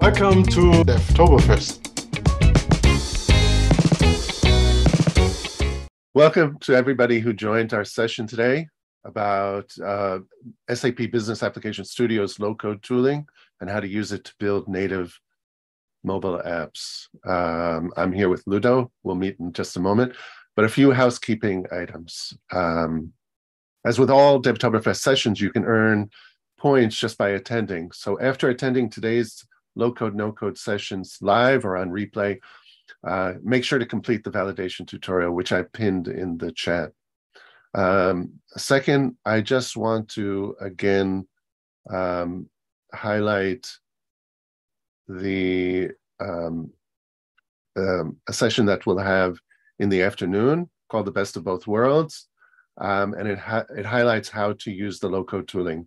Welcome to Devtoberfest. Welcome to everybody who joined our session today about uh, SAP Business Application Studio's low-code tooling and how to use it to build native mobile apps. Um, I'm here with Ludo. We'll meet in just a moment, but a few housekeeping items. Um, as with all Devtoberfest sessions, you can earn points just by attending. So after attending today's low code, no code sessions live or on replay, uh, make sure to complete the validation tutorial, which I pinned in the chat. Um, second, I just want to again um, highlight the um, um, a session that we'll have in the afternoon called the best of both worlds. Um, and it, it highlights how to use the low code tooling,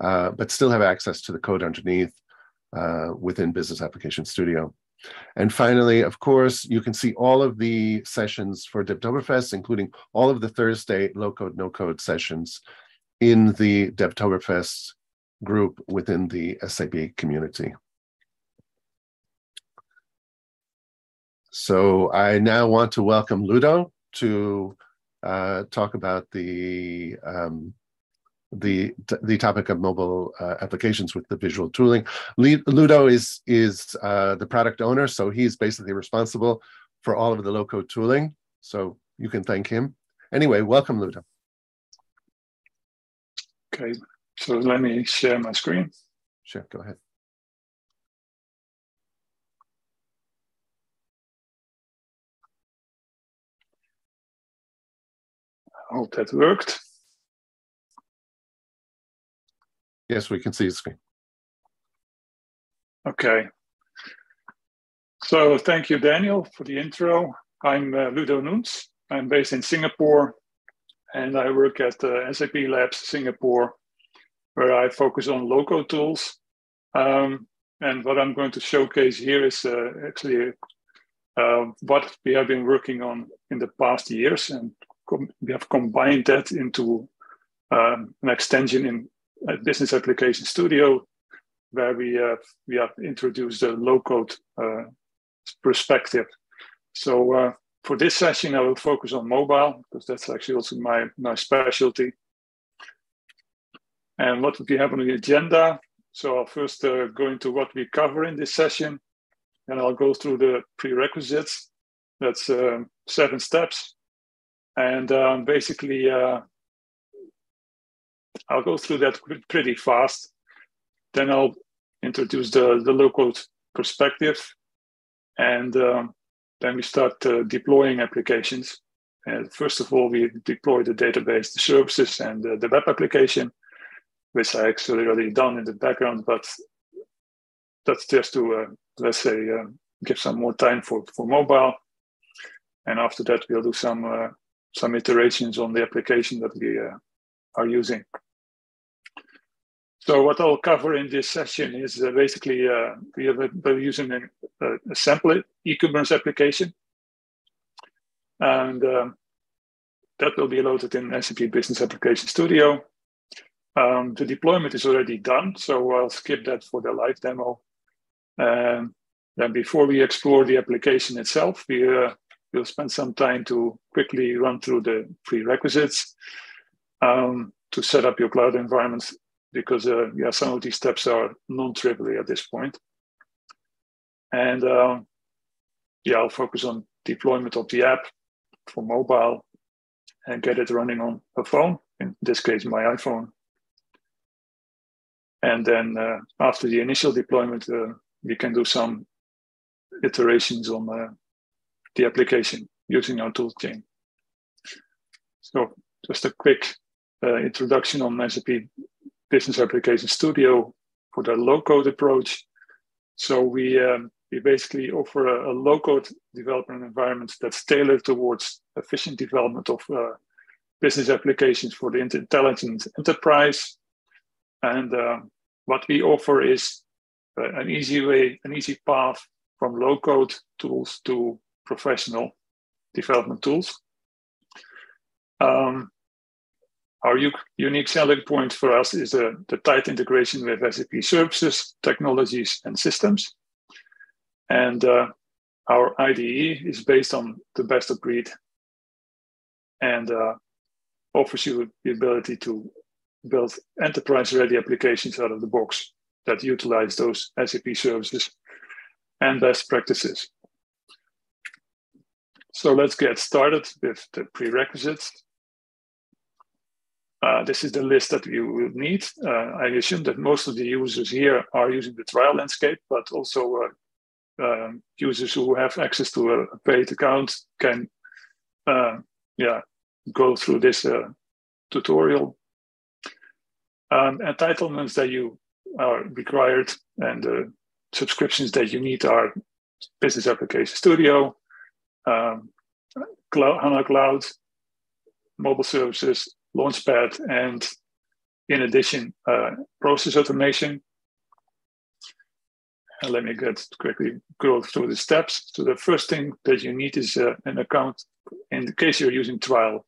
uh, but still have access to the code underneath uh, within Business Application Studio. And finally, of course, you can see all of the sessions for Devtoberfest, including all of the Thursday low code, no code sessions in the Devtoberfest group within the SAP community. So I now want to welcome Ludo to uh, talk about the um, the the topic of mobile uh, applications with the visual tooling. Ludo is is uh, the product owner, so he's basically responsible for all of the low code tooling. So you can thank him. Anyway, welcome, Ludo. Okay, so let me share my screen. Sure, go ahead. I hope that worked. Yes, we can see the screen. Okay. So thank you, Daniel, for the intro. I'm uh, Ludo Noens. I'm based in Singapore, and I work at uh, SAP Labs Singapore, where I focus on low-code tools. Um, and what I'm going to showcase here is uh, actually uh, what we have been working on in the past years, and we have combined that into um, an extension in Business Application Studio, where we have, we have introduced a low-code uh, perspective. So uh, for this session, I will focus on mobile because that's actually also my, my specialty. And what we have on the agenda? So I'll first uh, go into what we cover in this session, and I'll go through the prerequisites. That's uh, seven steps. And um, basically, uh, I'll go through that pretty fast. Then I'll introduce the, the low-code perspective. And um, then we start uh, deploying applications. And first of all, we deploy the database, the services, and uh, the web application, which I actually already done in the background. But that's just to, uh, let's say, uh, give some more time for, for mobile. And after that, we'll do some uh, some iterations on the application that we uh, are using. So what I'll cover in this session is uh, basically uh, we have we're using a, a sample e-commerce application, and um, that will be loaded in SAP Business Application Studio. Um, the deployment is already done, so I'll skip that for the live demo. Um, then before we explore the application itself, we uh, will spend some time to quickly run through the prerequisites um, to set up your cloud environments because uh, yeah, some of these steps are non-trivial at this point. And um, yeah, I'll focus on deployment of the app for mobile and get it running on a phone, in this case, my iPhone. And then uh, after the initial deployment, uh, we can do some iterations on uh, the application using our toolchain. So just a quick uh, introduction on SAP Business Application Studio for the low-code approach. So we um, we basically offer a, a low-code development environment that's tailored towards efficient development of uh, business applications for the intelligent enterprise. And uh, what we offer is uh, an easy way, an easy path from low-code tools to professional development tools. Um, our unique selling point for us is uh, the tight integration with SAP services, technologies, and systems. And uh, our IDE is based on the best of breed and uh, offers you the ability to build enterprise ready applications out of the box that utilize those SAP services and best practices. So let's get started with the prerequisites. Uh, this is the list that you will need. Uh, I assume that most of the users here are using the trial landscape, but also uh, um, users who have access to a, paid account can uh, yeah, go through this uh, tutorial. Um, entitlements that you are required and the subscriptions that you need are Business Application Studio, um, Cloud, HANA Cloud, mobile services, Launchpad, and in addition, uh, process automation. And let me get quickly go through the steps. So the first thing that you need is uh, an account. In the case you're using trial,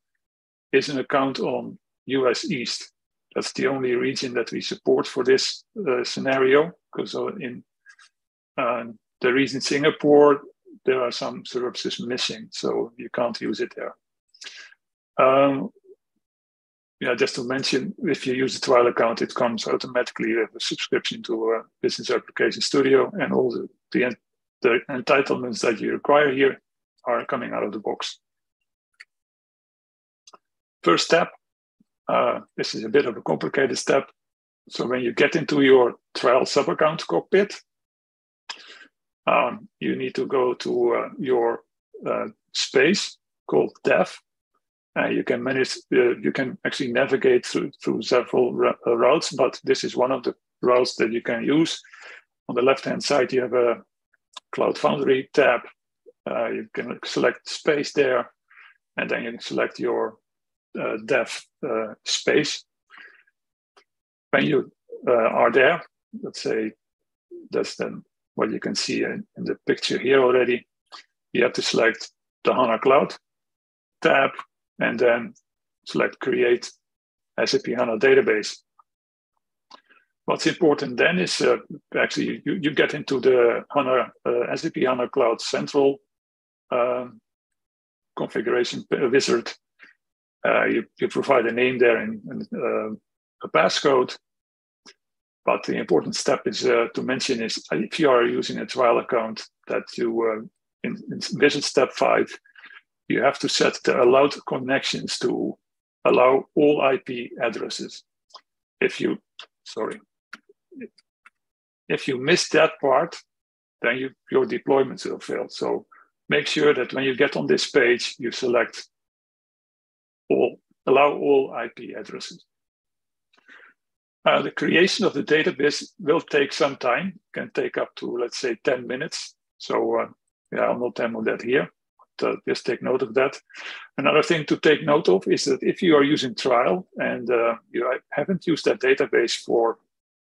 is an account on US East. That's the only region that we support for this uh, scenario because uh, in uh, the region Singapore, there are some services missing, so you can't use it there. Um, yeah, just to mention, if you use the trial account, it comes automatically with a subscription to Business Application Studio, and all the, the, the entitlements that you require here are coming out of the box. First step, uh, this is a bit of a complicated step. So when you get into your trial sub-account cockpit, um, you need to go to uh, your uh, space called dev. Uh, you can manage, uh, you can actually navigate through, through several uh, routes, but this is one of the routes that you can use. On the left-hand side, you have a Cloud Foundry tab. Uh, you can select space there, and then you can select your dev space. When you are there, let's say that's then what you can see in, in the picture here already. You have to select the HANA Cloud tab and then select Create SAP HANA Database. What's important then is uh, actually you, you get into the HANA, uh, SAP HANA Cloud Central um, configuration wizard. Uh, you, you provide a name there and, and uh, a passcode. But the important step is uh, to mention is uh, if you are using a trial account that you uh, in, in wizard step five, you have to set the allowed connections to allow all IP addresses. If you, sorry, if you miss that part, then you, your deployment will fail. So make sure that when you get on this page, you select all, allow all IP addresses. Uh, the creation of the database will take some time, can take up to, let's say, 10 minutes. So uh, yeah, I'll not demo that here. But, uh, just take note of that. Another thing to take note of is that if you are using trial and uh, you haven't used that database for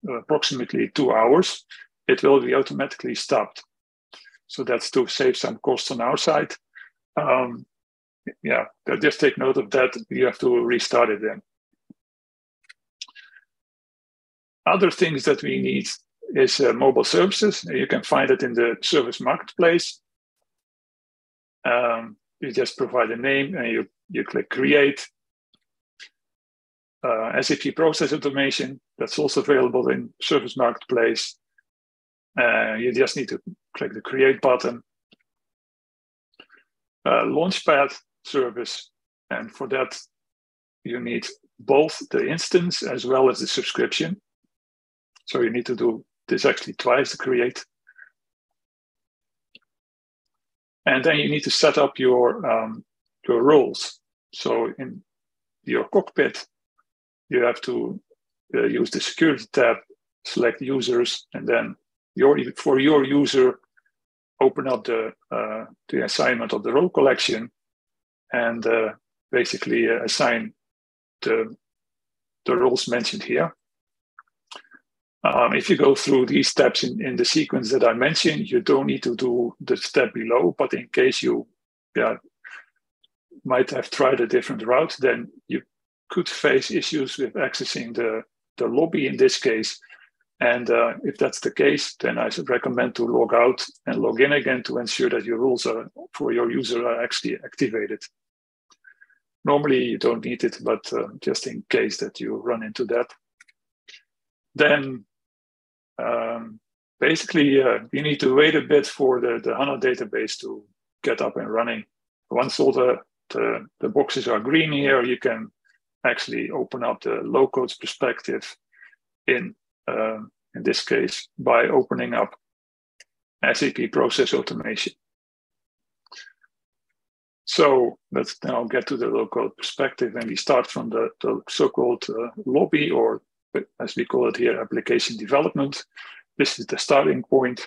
uh, approximately two hours, it will be automatically stopped. So that's to save some costs on our side. Um, yeah, just take note of that. You have to restart it then. Other things that we need is uh, mobile services. You can find it in the service marketplace. Um, you just provide a name and you, you click create. Uh, SAP process automation, that's also available in service marketplace. Uh, you just need to click the create button. Uh, Launchpad service, and for that, you need both the instance as well as the subscription. So you need to do this actually twice to create. And then you need to set up your, um, your roles. So in your cockpit, you have to uh, use the security tab, select users, and then your, for your user, open up the, uh, the assignment of the role collection and uh, basically uh, assign the, the roles mentioned here. Um, if you go through these steps in, in the sequence that I mentioned, you don't need to do the step below, but in case you yeah, might have tried a different route, then you could face issues with accessing the, the lobby in this case. And uh, if that's the case, then I recommend to log out and log in again to ensure that your rules are, for your user are actually activated. Normally you don't need it, but uh, just in case that you run into that. Then um, basically uh, you need to wait a bit for the, the HANA database to get up and running. Once all the, the, the boxes are green here, you can actually open up the low codes perspective in uh, in this case by opening up SAP Process Automation. So let's now get to the low-code perspective and we start from the, the so-called uh, lobby or as we call it here, application development. This is the starting point.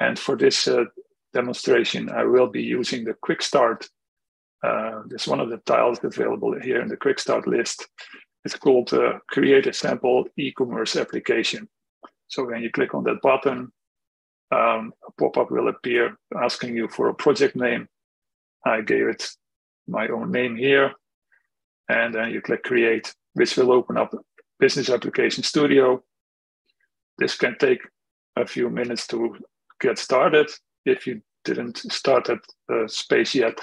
And for this uh, demonstration, I will be using the quick start. Uh, this one of the tiles available here in the quick start list. It's called uh, create a sample e-commerce application. So when you click on that button, um, a pop-up will appear asking you for a project name. I gave it my own name here. And then you click create, which will open up Business Application Studio. This can take a few minutes to get started if you didn't start at uh, space yet.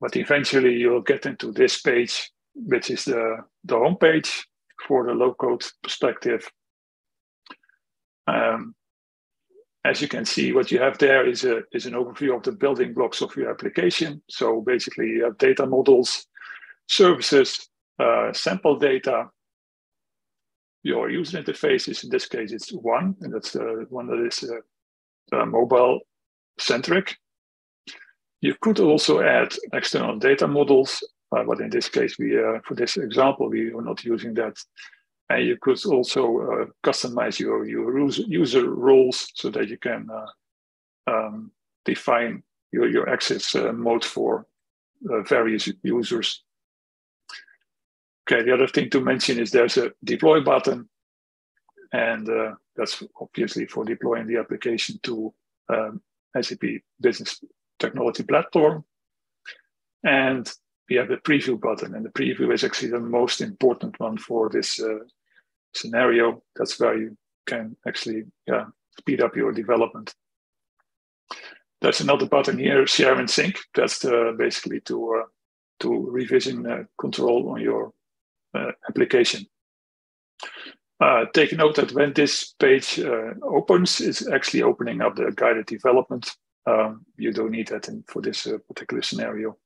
But eventually you'll get into this page, which is the, the home page for the low code perspective. Um, as you can see, what you have there is, a, is an overview of the building blocks of your application. So basically, you have data models, services, uh, sample data, your user interfaces. In this case, it's one, and that's the one that is uh, uh, mobile centric. You could also add external data models, uh, but in this case, we uh, for this example, we are not using that and you could also uh, customize your, your user roles so that you can uh, um, define your, your access uh, mode for uh, various users. Okay, the other thing to mention is there's a deploy button, and uh, that's obviously for deploying the application to um, SAP Business Technology Platform. And we have the preview button, and the preview is actually the most important one for this uh, scenario, that's where you can actually yeah, speed up your development. There's another button here, share and sync. That's uh, basically to uh, to revision uh, control on your application. Uh, take note that when this page uh, opens, it's actually opening up the guided development. Um, you don't need that in, for this particular scenario.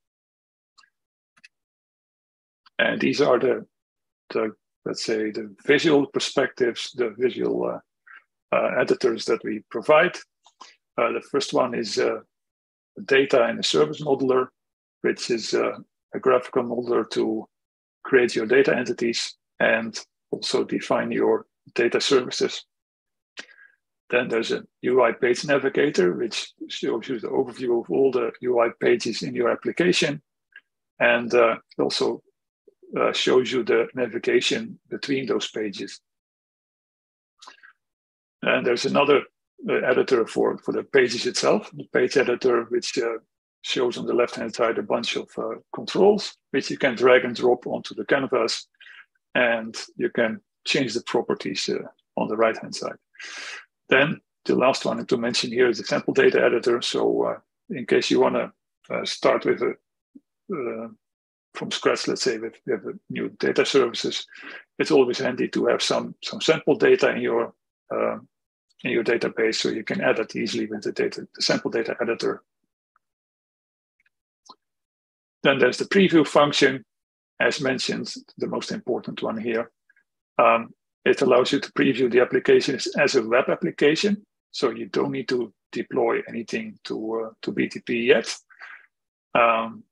And these are the, the let's say, the visual perspectives, the visual uh, uh, editors that we provide. Uh, the first one is data and a service modeler, which is a graphical modeler to create your data entities and also define your data services. Then there's a UI page navigator, which shows you the overview of all the UI pages in your application. And uh, also uh, shows you the navigation between those pages. And there's another uh, editor for, for the pages itself, the page editor, which uh, shows on the left-hand side a bunch of uh, controls, which you can drag and drop onto the canvas, and you can change the properties uh, on the right-hand side. Then the last one to mention here is the sample data editor. So uh, in case you want to start with a from scratch, let's say with, with new data services, it's always handy to have some some sample data in your uh, in your database, so you can add it easily with the data the sample data editor. Then there's the preview function, as mentioned, the most important one here. Um, it allows you to preview the application as a web application, so you don't need to deploy anything to uh, to BTP yet. Um,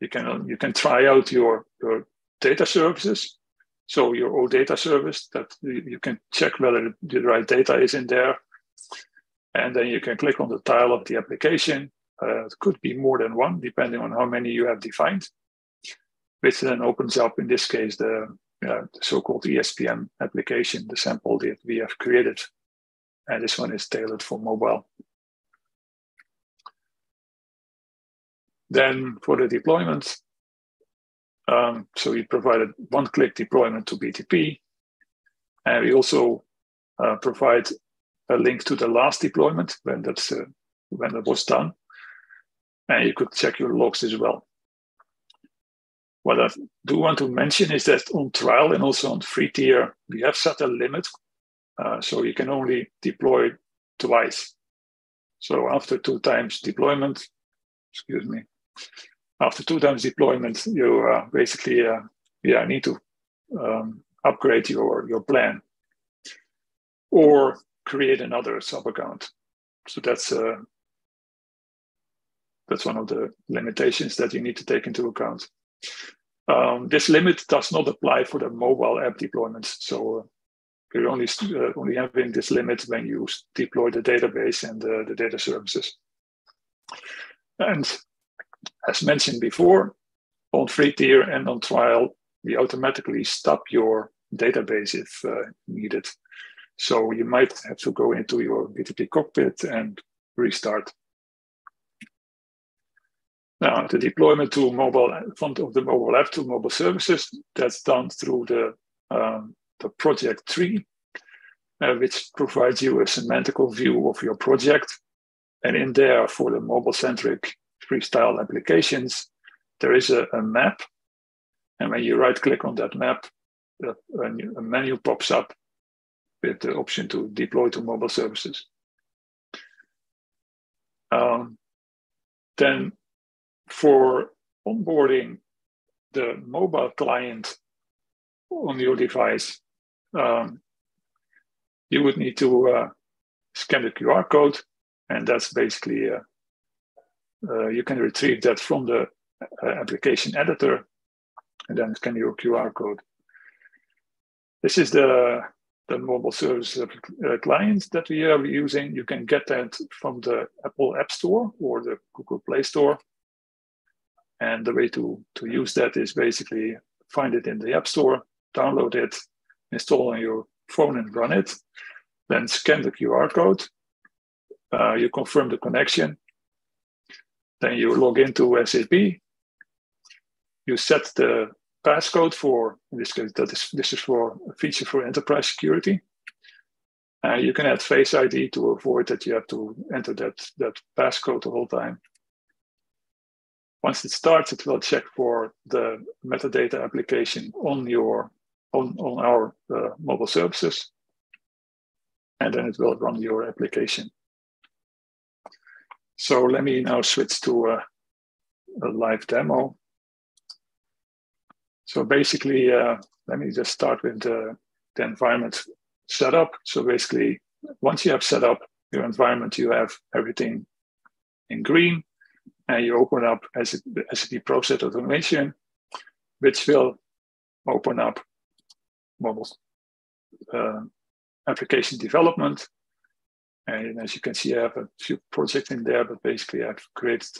you can you can try out your your data services so your OData service that you can check whether the right data is in there and then you can click on the tile of the application uh, it could be more than one depending on how many you have defined. Which then opens up in this case the, uh, the so-called ESPM application the sample that we have created. And this one is tailored for mobile. Then for the deployment, um, so we provided one-click deployment to BTP. And we also uh, provide a link to the last deployment when that's uh, when that was done, and you could check your logs as well. What I do want to mention is that on trial and also on free tier, we have set a limit, uh, so you can only deploy twice. So after two times deployment, excuse me, after two times deployment, you uh, basically uh, yeah need to um, upgrade your your plan or create another sub account. So that's uh, that's one of the limitations that you need to take into account. Um, this limit does not apply for the mobile app deployments. So uh, you're only uh, only having this limit when you deploy the database and the data services. And as mentioned before, on free tier and on trial, we automatically stop your database if uh, needed. So you might have to go into your BTP cockpit and restart. Now, the deployment to mobile front of the mobile app to mobile services, that's done through the, um, the project tree, uh, which provides you a semantical view of your project. And in there, for the mobile centric freestyle applications, there is a, a map. And when you right click on that map, a, a menu pops up with the option to deploy to mobile services. Um, then for onboarding the mobile client on your device, um, you would need to uh, scan the QR code, and that's basically uh, uh, you can retrieve that from the uh, application editor, and then scan your QR code. This is the the mobile service uh, clients that we are using. You can get that from the Apple App Store or the Google Play Store. And the way to, to use that is basically find it in the App Store, download it, install on your phone and run it. Then scan the QR code. Uh, you confirm the connection. Then you log into SAP. You set the passcode for, in this case, that is, this is for a feature for enterprise security. Uh, you can add Face ID to avoid that you have to enter that, that passcode the whole time. Once it starts, it will check for the metadata application on your on, on our uh, mobile services, and then it will run your application. So let me now switch to a, a live demo. So basically, uh, let me just start with the, the environment setup. So basically, once you have set up your environment, you have everything in green, and you open up SAP Process Automation, which will open up mobile uh, application development. And as you can see, I have a few projects in there, but basically I've created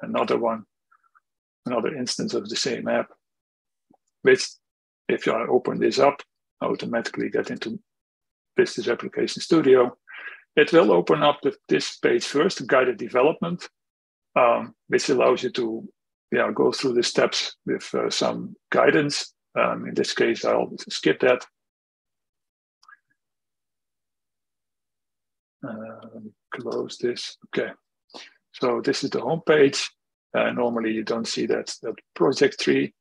another one, another instance of the same app which if I open this up, automatically get into Business Application Studio. It will open up with this page first, guided development, um, which allows you to yeah, go through the steps with uh, some guidance. Um, in this case, I'll skip that. Uh, close this. Okay. So this is the home page. Uh, normally, you don't see that, that project tree.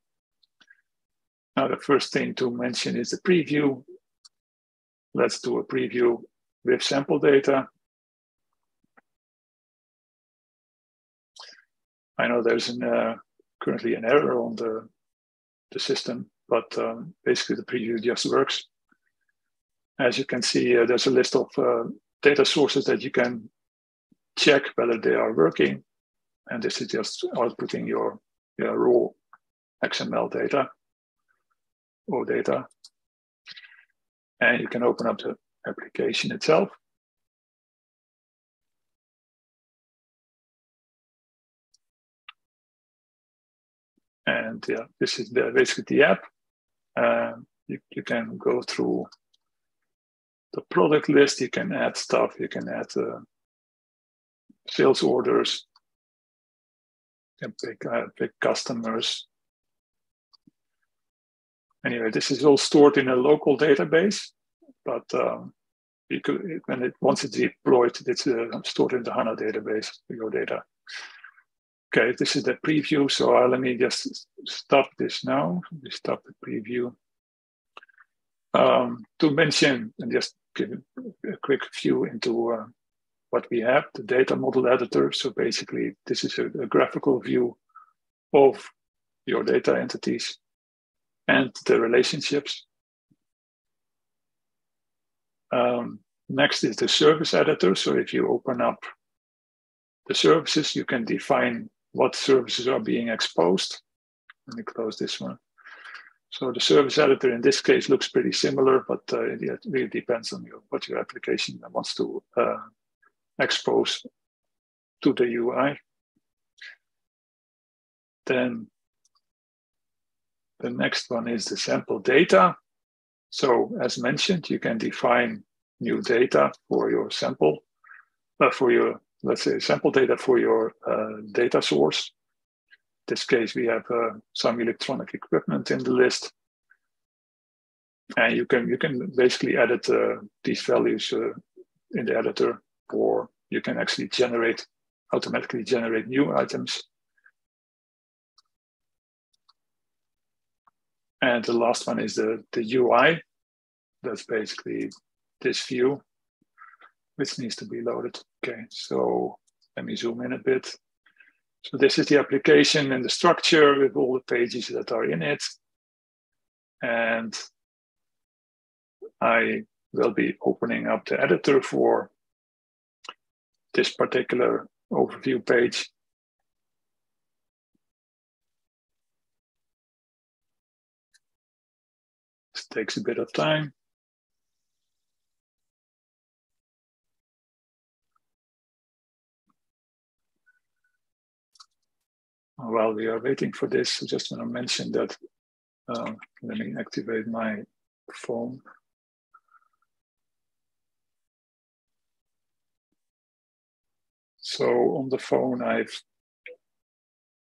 Now, the first thing to mention is the preview. Let's do a preview with sample data. I know there's an, uh, currently an error on the, the system, but um, basically the preview just works. As you can see, uh, there's a list of uh, data sources that you can check whether they are working. And this is just outputting your, your raw XML OData or data. And you can open up the application itself. And yeah, this is the, basically the app. Uh, you, you can go through the product list, you can add stuff, you can add uh, sales orders, you can pick, uh, pick customers, Anyway, this is all stored in a local database, but um, you could, when it once it's deployed, it's uh, stored in the HANA database, your data. Okay, this is the preview. So uh, let me just stop this now. Stop the preview. Um, to mention and just give a quick view into uh, what we have, the data model editor. So basically, this is a, a graphical view of your data entities and the relationships. Um, next is the service editor. So if you open up the services, you can define what services are being exposed. Let me close this one. So the service editor in this case looks pretty similar, but uh, it really depends on what your application wants to uh, expose to the UI. Then the next one is the sample data. So as mentioned, you can define new data for your sample, uh, for your, let's say, sample data for your uh, data source. In this case, we have uh, some electronic equipment in the list. And you can you can basically edit uh, these values uh, in the editor, or you can actually generate automatically generate new items And the last one is the, the UI. That's basically this view, which needs to be loaded. Okay, so let me zoom in a bit. So this is the application and the structure with all the pages that are in it. And I will be opening up the editor for this particular overview page. This takes a bit of time. While we are waiting for this, I just want to mention that, uh, let me activate my phone. So on the phone, I've,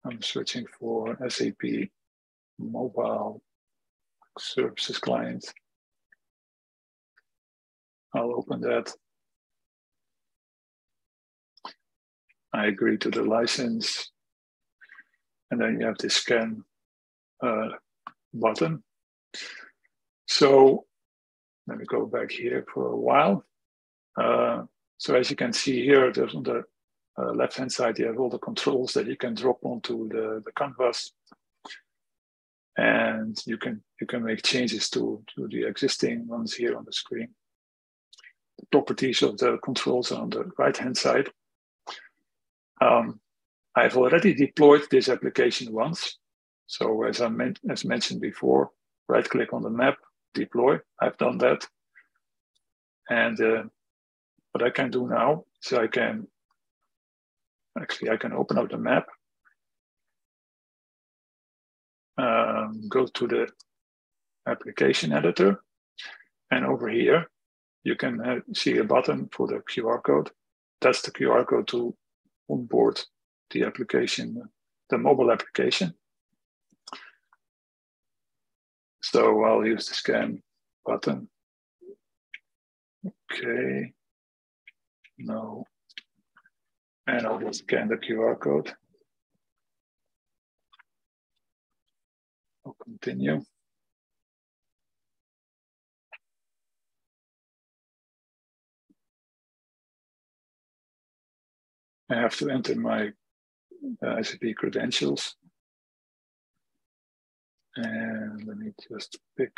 I'm searching for SAP mobile services client. I'll open that. I agree to the license. And then you have the scan uh, button. So let me go back here for a while. Uh, so as you can see here, there's on the uh, left-hand side, you have all the controls that you can drop onto the, the canvas and you can you can make changes to, to the existing ones here on the screen. The properties of the controls are on the right hand side. Um, I've already deployed this application once. So as I as mentioned before, right click on the map, deploy. I've done that. And uh, what I can do now is I can actually I can open up the map um, go to the application editor. And over here, you can uh, see a button for the QR code. That's the QR code to onboard the application, the mobile application. So I'll use the scan button. Okay. No. And I'll just scan the QR code. I'll continue. I have to enter my uh, SAP credentials. And let me just pick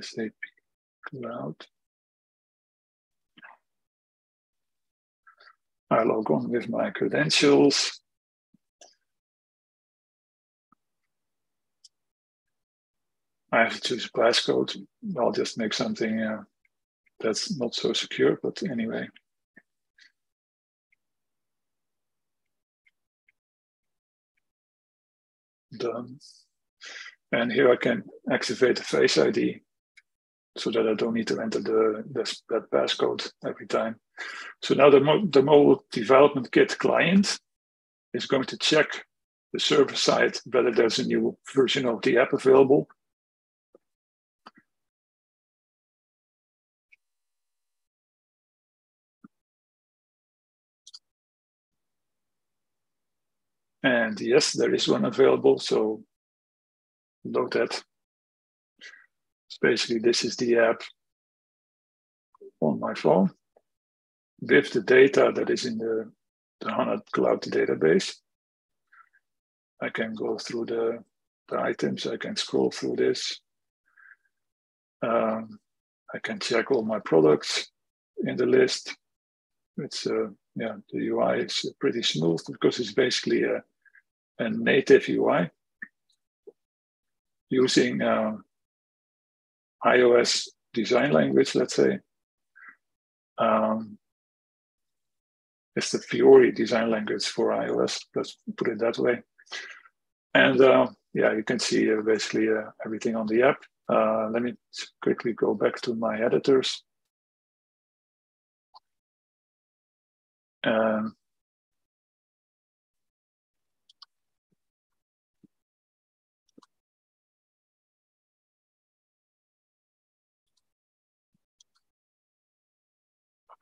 SAP Cloud. I log on with my credentials. I have to choose passcode. I'll just make something uh, that's not so secure, but anyway. Done. And here I can activate the Face ID so that I don't need to enter the, the that passcode every time. So now the, mo the mobile development kit client is going to check the server side whether there's a new version of the app available And yes, there is one available. So load that. So basically, this is the app on my phone with the data that is in the, the HANA Cloud database. I can go through the, the items, I can scroll through this. Um, I can check all my products in the list. It's uh, yeah, the UI is pretty smooth because it's basically a, a native UI using uh, iOS design language, let's say. Um, it's the Fiori design language for iOS, let's put it that way. And uh, yeah, you can see uh, basically uh, everything on the app. Uh, let me quickly go back to my editors. Um,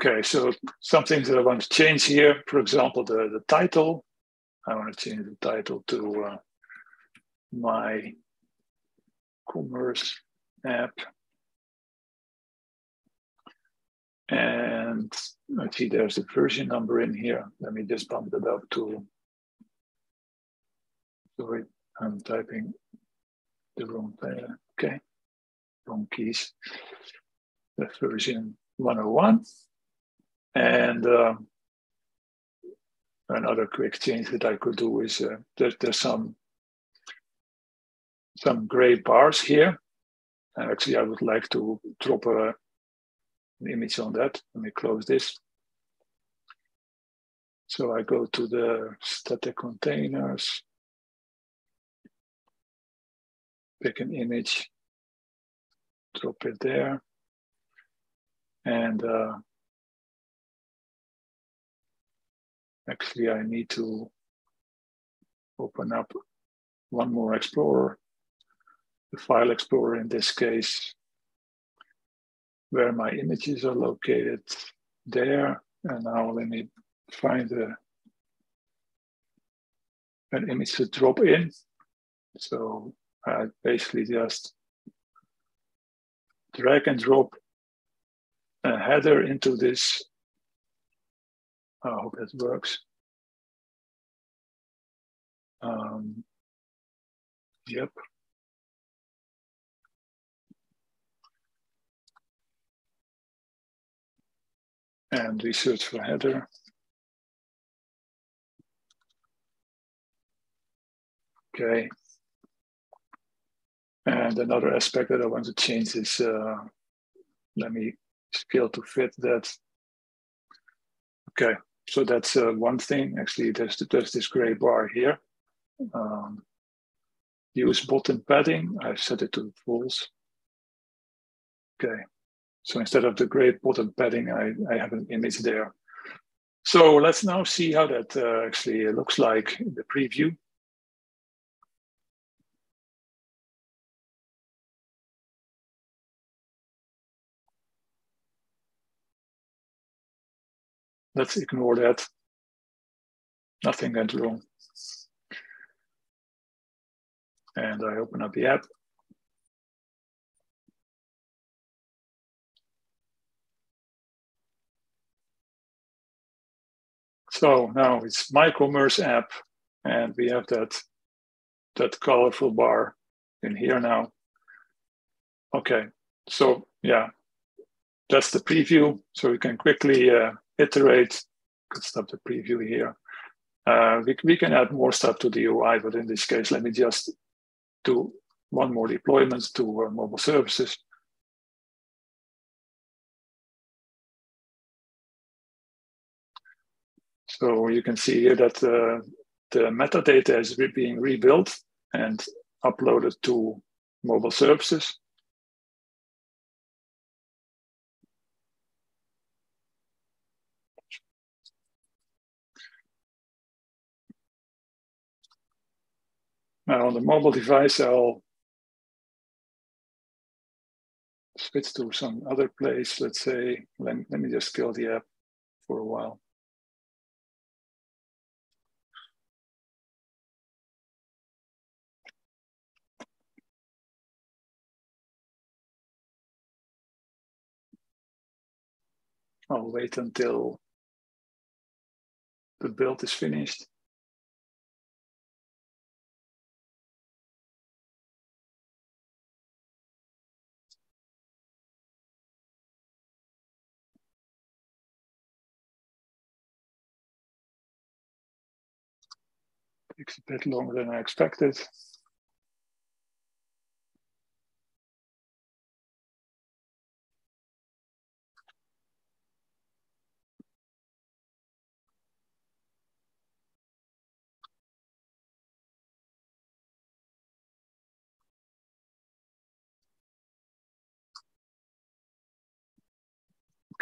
Okay, so some things that I want to change here, for example, the, the title. I want to change the title to uh, my commerce app. And I see there's a version number in here. Let me just bump it up to, sorry, I'm typing the wrong, uh, okay, wrong keys. The version 101. And um, another quick change that I could do is uh, there, there's some some gray bars here. And actually, I would like to drop a, an image on that. Let me close this. So I go to the static containers, pick an image, drop it there. And uh, actually I need to open up one more Explorer, the File Explorer in this case, where my images are located there. And now let me find a, an image to drop in. So I basically just drag and drop a header into this I hope that works. Um, yep. And we search for header. Okay. And another aspect that I want to change is, uh, let me scale to fit that. Okay, so that's uh, one thing. Actually, there's, there's this gray bar here. Um, use bottom padding. I've set it to false. Okay, so instead of the gray bottom padding, I, I have an image there. So let's now see how that uh, actually looks like in the preview. Let's ignore that. Nothing went wrong. And I open up the app. So now it's my commerce app, and we have that that colorful bar in here now. Okay, so yeah, that's the preview. So we can quickly uh, iterate. Could stop the preview here. Uh, we, we can add more stuff to the UI, but in this case, let me just do one more deployment to uh, mobile services. So you can see here that uh, the metadata is being rebuilt and uploaded to mobile services. Now on the mobile device, I'll switch to some other place. Let's say, let, let me just kill the app for a while. I'll wait until the build is finished. Takes a bit longer than I expected.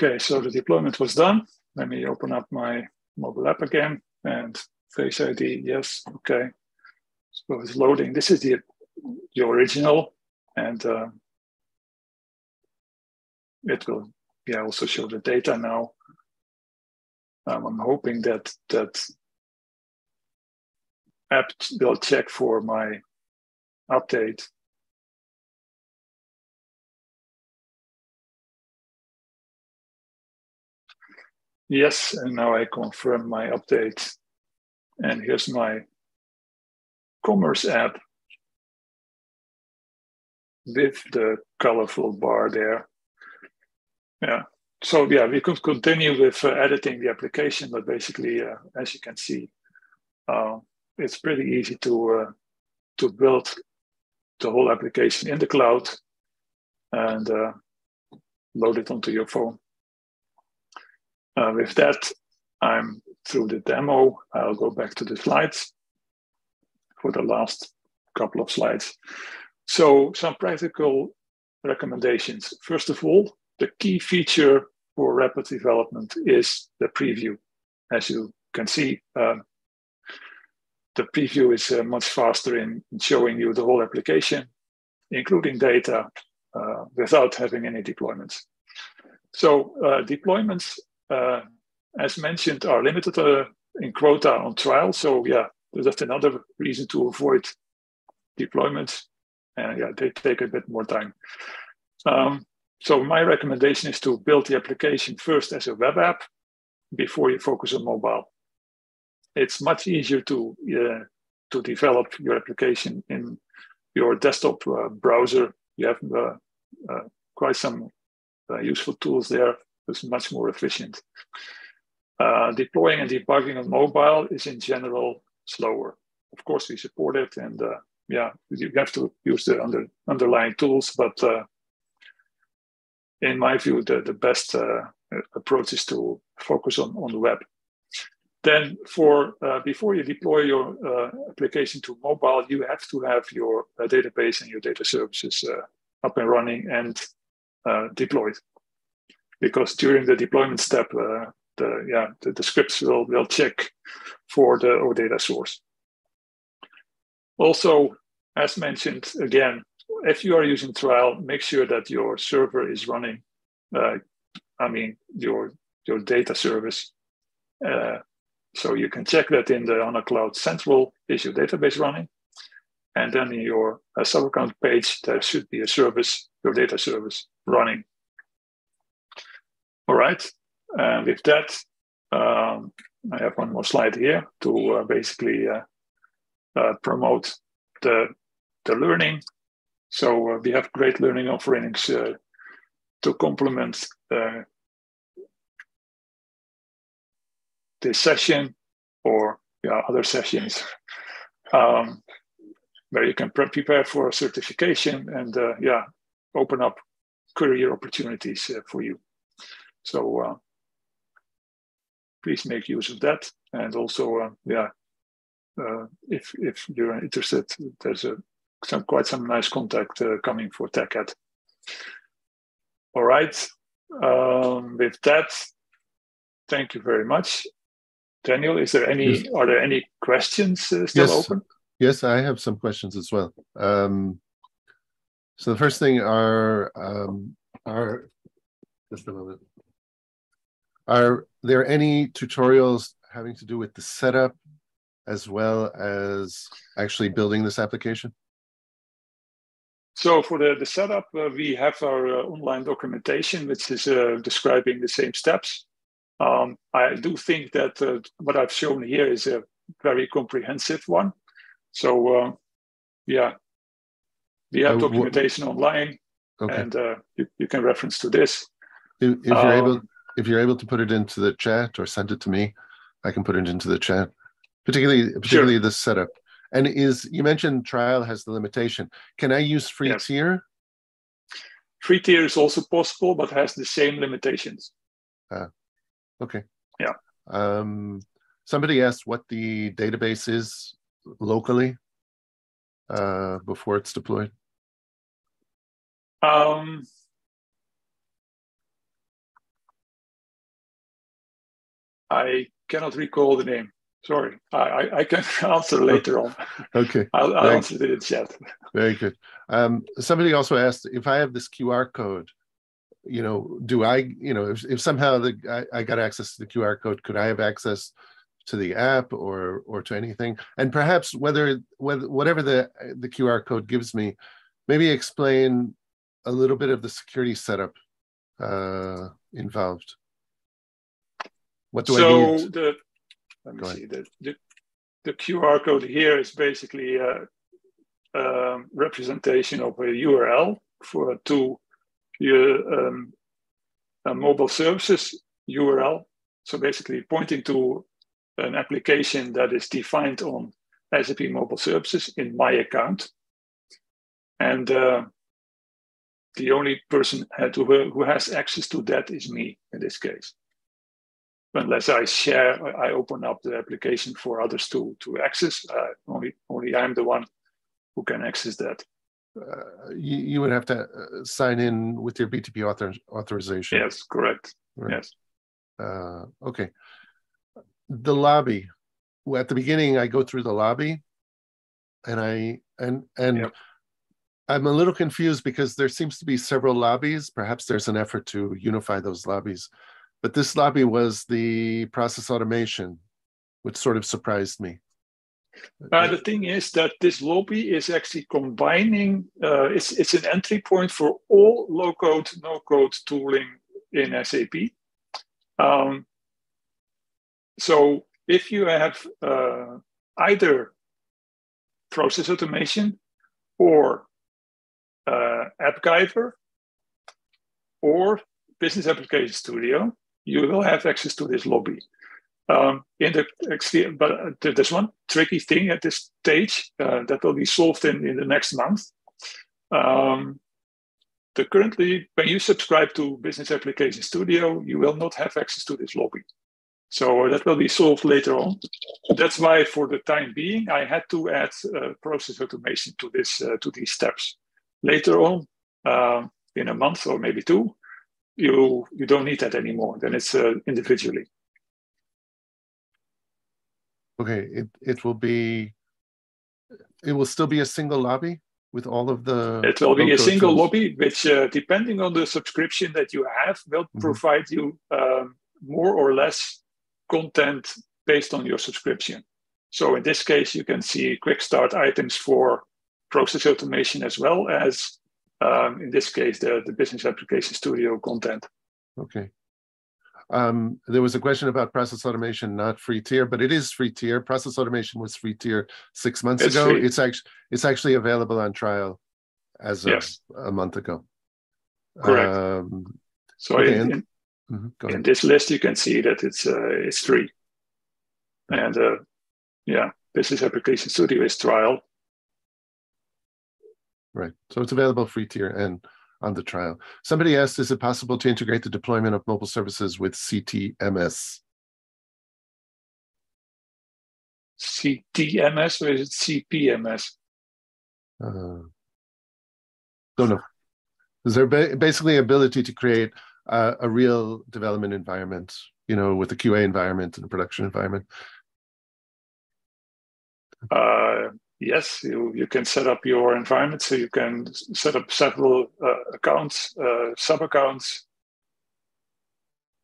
Okay, so the deployment was done. Let me open up my mobile app again and Face ID, yes, okay. So it's loading. This is the, the original and uh, it will yeah, also show the data now. Um, I'm hoping that that app will check for my update Yes, and now I confirm my update. And here's my commerce app with the colorful bar there. Yeah, so yeah, we could continue with uh, editing the application, but basically, uh, as you can see, uh, it's pretty easy to uh, to build the whole application in the cloud and uh, load it onto your phone. Uh, with that, I'm through the demo. I'll go back to the slides for the last couple of slides. So some practical recommendations. First of all, the key feature for rapid development is the preview. As you can see, uh, the preview is uh, much faster in showing you the whole application, including data, uh, without having any deployments. So uh, deployments uh, as mentioned, are limited uh, in quota on trial. So yeah, that's another reason to avoid deployments. And yeah, they take a bit more time. Um, so my recommendation is to build the application first as a web app before you focus on mobile. It's much easier to uh, to develop your application in your desktop uh, browser. You have uh, uh quite some uh, useful tools there it's much more efficient. Uh, deploying and debugging on mobile is in general slower. Of course, we support it, and uh, yeah, you have to use the under, underlying tools. But uh, in my view, the, the best uh, approach is to focus on, on the web. Then, for uh, before you deploy your application to mobile, you have to have your database and your data services up and running and deployed because during the deployment step, the yeah the, the, scripts will will check for the OData source. Also, as mentioned again, if you are using trial, make sure that your server is running. Uh, I mean your your data service. Uh, so you can check that in the HANA Cloud Central is your database running, and then in your uh, sub account page there should be a service, your data service running all right. And with that, um, I have one more slide here to uh, basically uh, uh, promote the, the learning. So uh, we have great learning offerings uh, to complement uh, this session or yeah, other sessions um, where you can pre prepare for certification and yeah, open up career opportunities for you. So uh, please make use of that. And also, uh, yeah, uh, if if you're interested, there's a some quite some nice contact uh, coming for TechEd. All right. Um, with that, thank you very much, Daniel. Is there any? Yes. Are there any questions uh, still yes. open? Yes, I have some questions as well. Um, so the first thing are um, are just a moment. Are there any tutorials having to do with the setup as well as actually building this application? So for the, the setup, uh, we have our uh, online documentation, which is uh, describing the same steps. Um, I do think that uh, what I've shown here is a very comprehensive one. So uh, yeah, we have documentation online, okay. and uh, you, you can reference to this. If, if you're um, able, if you're able to put it into the chat or send it to me, I can put it into the chat. Particularly, particularly sure. the setup. And is you mentioned trial has the limitation. Can I use free yes. tier? Free tier is also possible, but has the same limitations. Uh, okay. Yeah. Um, somebody asked what the database is locally uh, before it's deployed. Um, I cannot recall the name. Sorry, I, I can answer later on. okay. I'll, I'll answer it in chat. Very good. Um, somebody also asked if I have this QR code, you know, do I, you know, if, if somehow the I, I got access to the QR code, could I have access to the app or or to anything? And perhaps whether whether whatever the the QR code gives me, maybe explain a little bit of the security setup uh, involved. What do so I? So the let me Go see. The, the, the QR code here is basically a, a representation of a URL for to your um, a mobile services URL. So basically pointing to an application that is defined on SAP Mobile Services in my account. And uh, the only person who has access to that is me in this case unless I share, I open up the application for others to to access. Uh, only only I'm the one who can access that. Uh, you, you, would have to uh, sign in with your BTP author, authorization. Yes, correct. Right. Yes. Uh, okay. The lobby. Well, at the beginning, I go through the lobby, and I and and. Yep. I'm a little confused because there seems to be several lobbies. Perhaps there's an effort to unify those lobbies. But this lobby was the process automation, which sort of surprised me. Uh, the thing is that this lobby is actually combining, uh, it's, it's an entry point for all low code, no code tooling in SAP. Um, so if you have uh, either process automation or uh, AppGyver or Business Application Studio, you will have access to this lobby. Um, in the but uh, there's one tricky thing at this stage uh, that will be solved in, in the next month. Um, the currently, when you subscribe to Business Application Studio, you will not have access to this lobby. So that will be solved later on. That's why, for the time being, I had to add uh, process automation to this uh, to these steps. Later on, uh, in a month or maybe two, you you don't need that anymore. Then it's uh, individually. Okay, it it will be. It will still be a single lobby with all of the. It will be a single tools. lobby, which uh, depending on the subscription that you have, will mm-hmm. provide you um, more or less content based on your subscription. So in this case, you can see quick start items for process automation as well as um, in this case, the, the Business Application Studio content. Okay. Um, there was a question about process automation, not free tier, but it is free tier. Process automation was free tier six months it's ago. Free. It's actually it's actually available on trial as of yes. a month ago. Correct. Um, so okay, in, in, mm-hmm, in, this list, you can see that it's uh, it's free, and uh, yeah, Business Application Studio is trial, Right. So it's available free tier and on the trial. Somebody asked, is it possible to integrate the deployment of mobile services with CTMS? CTMS or is it CPMS? Uh, don't know. Is there ba basically ability to create uh, a real development environment, you know, with a QA environment and a production environment? Uh, yes, you, you can set up your environment. So you can set up several uh, accounts, uh, sub accounts,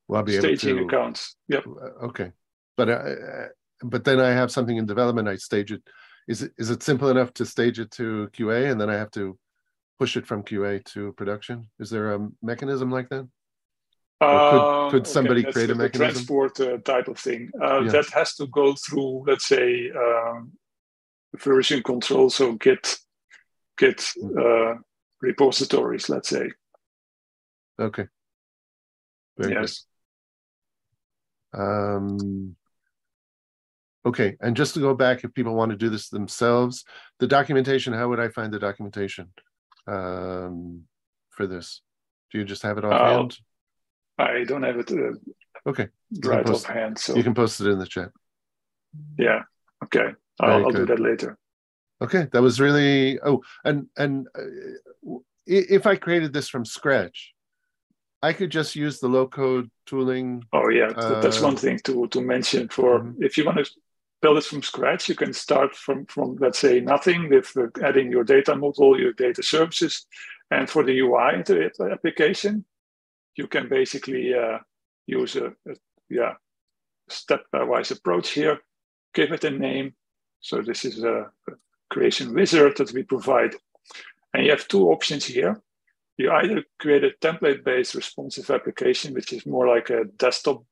well, staging to, accounts. Yep. Uh, okay, but uh, but then I have something in development. I stage it. Is it is it simple enough to stage it to QA, and then I have to push it from QA to production? Is there a mechanism like that? could, could, somebody okay, create a mechanism? transport uh, type of thing. Uh, yeah. That has to go through, let's say, um, version control, so Git, Git hmm. uh, repositories, let's say. Okay. Very yes. Good. Um, okay, and just to go back, if people want to do this themselves, the documentation, how would I find the documentation um, for this? Do you just have it offhand? Uh, I don't have it uh, okay. right offhand. So you can post it in the chat. Yeah. Okay. I'll, I'll do that later. Okay, that was really oh, and and uh, if I created this from scratch, I could just use the low code tooling. Oh yeah, uh, that's one thing to to mention. For mm-hmm. if you want to build it from scratch, you can start from from let's say nothing with uh, adding your data model, your data services, and for the UI application, you can basically uh, use a, a yeah stepwise approach here. Give it a name. So this is a, creation wizard that we provide. And you have two options here. You either create a template-based responsive application, which is more like a desktop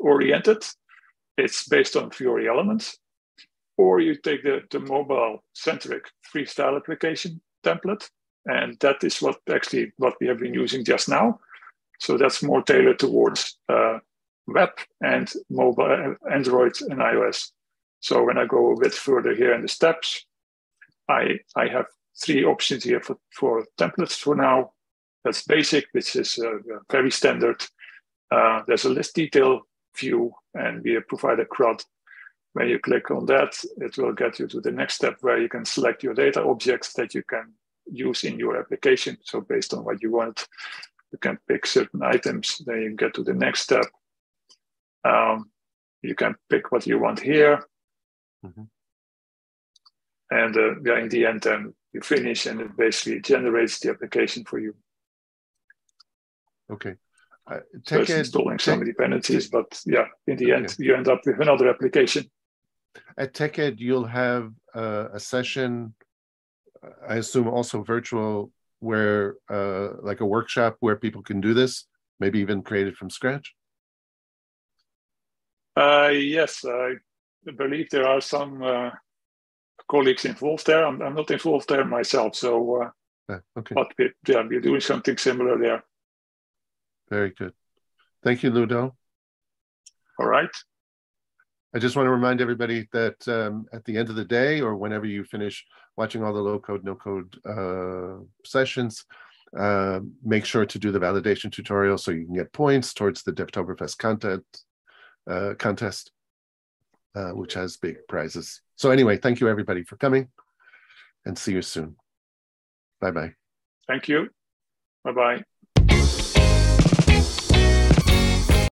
oriented. It's based on Fiori elements. Or you take the, the mobile-centric freestyle application template. And that is what actually what we have been using just now. So that's more tailored towards uh, web and mobile, Android and iOS. So when I go a bit further here in the steps, I, I have three options here for, for templates for now. That's basic, which is uh, very standard. Uh, there's a list detail view, and we provide a CRUD. When you click on that, it will get you to the next step where you can select your data objects that you can use in your application. So based on what you want, you can pick certain items. Then you get to the next step. Um, you can pick what you want here. Mm-hmm and uh, yeah, in the end, then you finish, and it basically generates the application for you. Okay. Uh, so it's installing some dependencies, but yeah, in the okay. end, you end up with another application. At TechEd, you'll have uh, a session, I assume also virtual, where uh, like a workshop where people can do this, maybe even create it from scratch. Uh, yes, I believe there are some uh, colleagues involved there. I'm, I'm not involved there myself, so uh, yeah, okay. but we, yeah, we're doing something similar there. Very good. Thank you, Ludo. All right. I just want to remind everybody that um, at the end of the day, or whenever you finish watching all the low code, no code uh, sessions, uh, make sure to do the validation tutorial so you can get points towards the Devtoberfest content uh, contest, uh, which has big prizes. So anyway, thank you everybody for coming and see you soon. Bye bye. Thank you. Bye bye.